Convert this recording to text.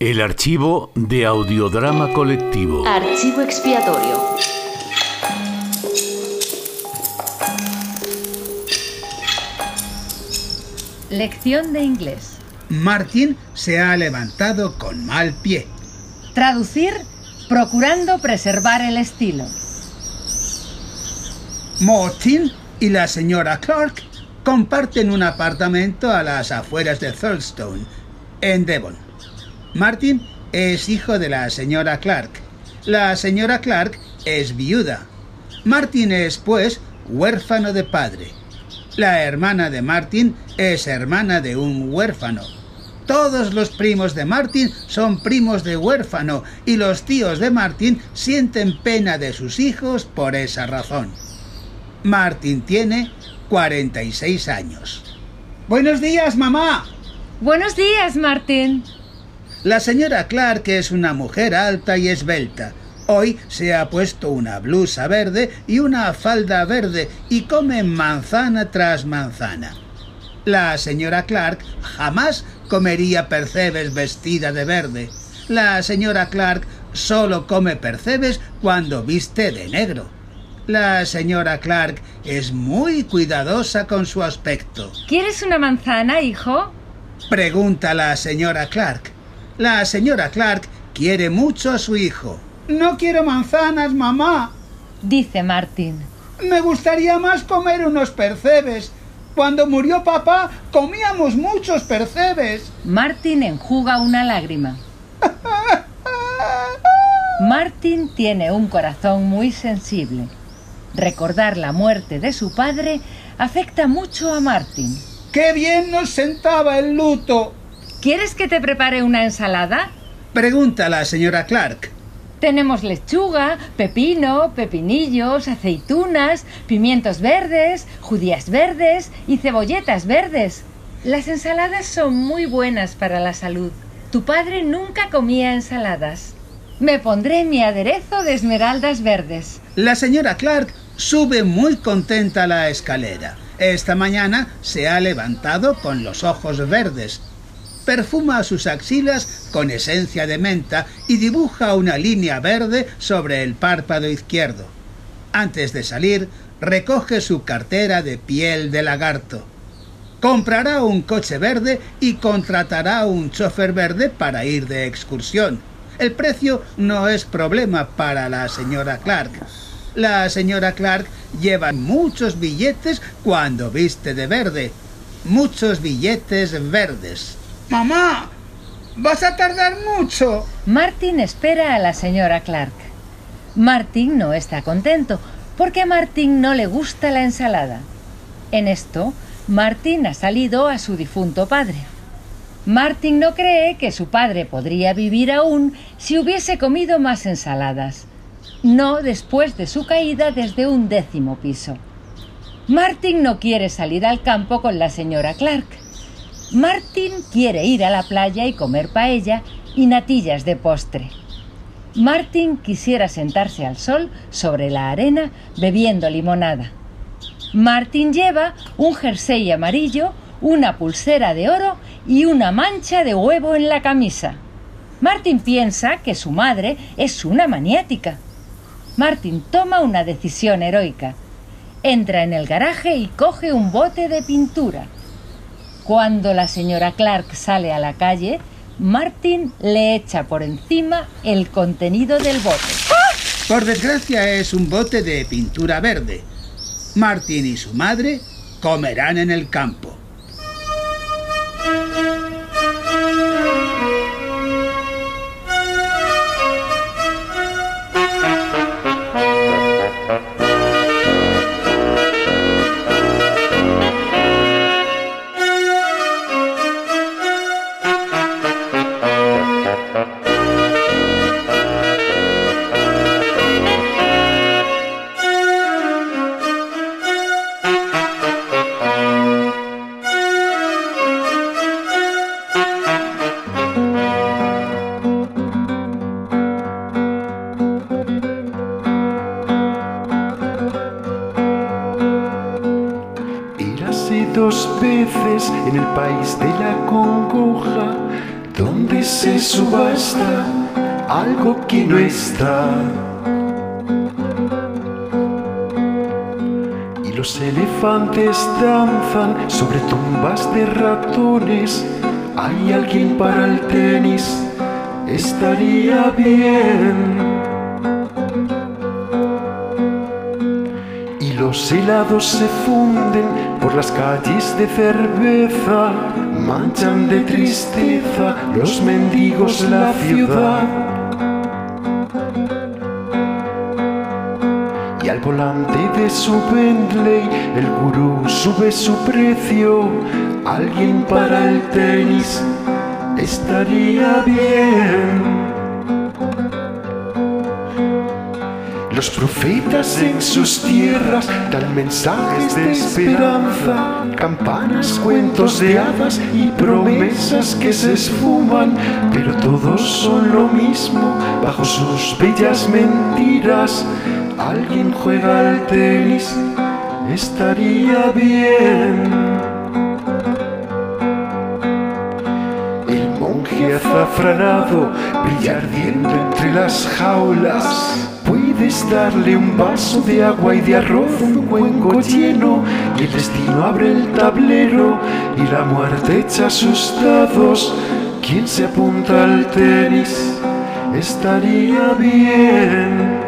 El archivo de audiodrama colectivo. Archivo expiatorio. Lección de inglés. Martin se ha levantado con mal pie. Traducir procurando preservar el estilo. Martin y la señora Clark comparten un apartamento a las afueras de Thurlstone, en Devon. Martin es hijo de la señora Clark. La señora Clark es viuda. Martin es, pues, huérfano de padre. La hermana de Martin es hermana de un huérfano. Todos los primos de Martin son primos de huérfano y los tíos de Martin sienten pena de sus hijos por esa razón. Martin tiene 46 años. Buenos días, mamá. Buenos días, Martín. La señora Clark es una mujer alta y esbelta. Hoy se ha puesto una blusa verde y una falda verde y come manzana tras manzana. La señora Clark jamás comería percebes vestida de verde. La señora Clark solo come percebes cuando viste de negro. La señora Clark es muy cuidadosa con su aspecto. ¿Quieres una manzana, hijo? Pregunta la señora Clark. La señora Clark quiere mucho a su hijo. No quiero manzanas, mamá. Dice Martín. Me gustaría más comer unos percebes. Cuando murió papá comíamos muchos percebes. Martín enjuga una lágrima. Martín tiene un corazón muy sensible. Recordar la muerte de su padre afecta mucho a Martín. ¡Qué bien nos sentaba el luto! ¿Quieres que te prepare una ensalada? Pregunta la señora Clark. Tenemos lechuga, pepino, pepinillos, aceitunas, pimientos verdes, judías verdes y cebolletas verdes. Las ensaladas son muy buenas para la salud. Tu padre nunca comía ensaladas. Me pondré mi aderezo de esmeraldas verdes. La señora Clark sube muy contenta la escalera. Esta mañana se ha levantado con los ojos verdes. Perfuma sus axilas con esencia de menta y dibuja una línea verde sobre el párpado izquierdo. Antes de salir, recoge su cartera de piel de lagarto. Comprará un coche verde y contratará un chofer verde para ir de excursión. El precio no es problema para la señora Clark. La señora Clark lleva muchos billetes cuando viste de verde. Muchos billetes verdes. Mamá, vas a tardar mucho. Martin espera a la señora Clark. Martin no está contento porque a Martin no le gusta la ensalada. En esto, Martin ha salido a su difunto padre. Martin no cree que su padre podría vivir aún si hubiese comido más ensaladas, no después de su caída desde un décimo piso. Martin no quiere salir al campo con la señora Clark. Martin quiere ir a la playa y comer paella y natillas de postre. Martin quisiera sentarse al sol sobre la arena bebiendo limonada. Martin lleva un jersey amarillo, una pulsera de oro y una mancha de huevo en la camisa. Martin piensa que su madre es una maniática. Martin toma una decisión heroica. Entra en el garaje y coge un bote de pintura. Cuando la señora Clark sale a la calle, Martin le echa por encima el contenido del bote. Por desgracia es un bote de pintura verde. Martin y su madre comerán en el campo. En el país de la congoja, donde se subasta algo que no está. Y los elefantes danzan sobre tumbas de ratones. Hay alguien para el tenis, estaría bien. Los helados se funden por las calles de cerveza, manchan de tristeza los mendigos la ciudad. Y al volante de su Bentley el gurú sube su precio. Alguien para el tenis estaría bien. Los profetas en sus tierras dan mensajes de esperanza, campanas, cuentos de hadas y promesas que se esfuman, pero todos son lo mismo bajo sus bellas mentiras. Alguien juega al tenis, estaría bien. El monje azafranado brilla ardiendo entre las jaulas Darle un vaso de agua y de arroz, un cuenco lleno, y el destino abre el tablero y la muerte echa sus dados. Quien se apunta al tenis estaría bien.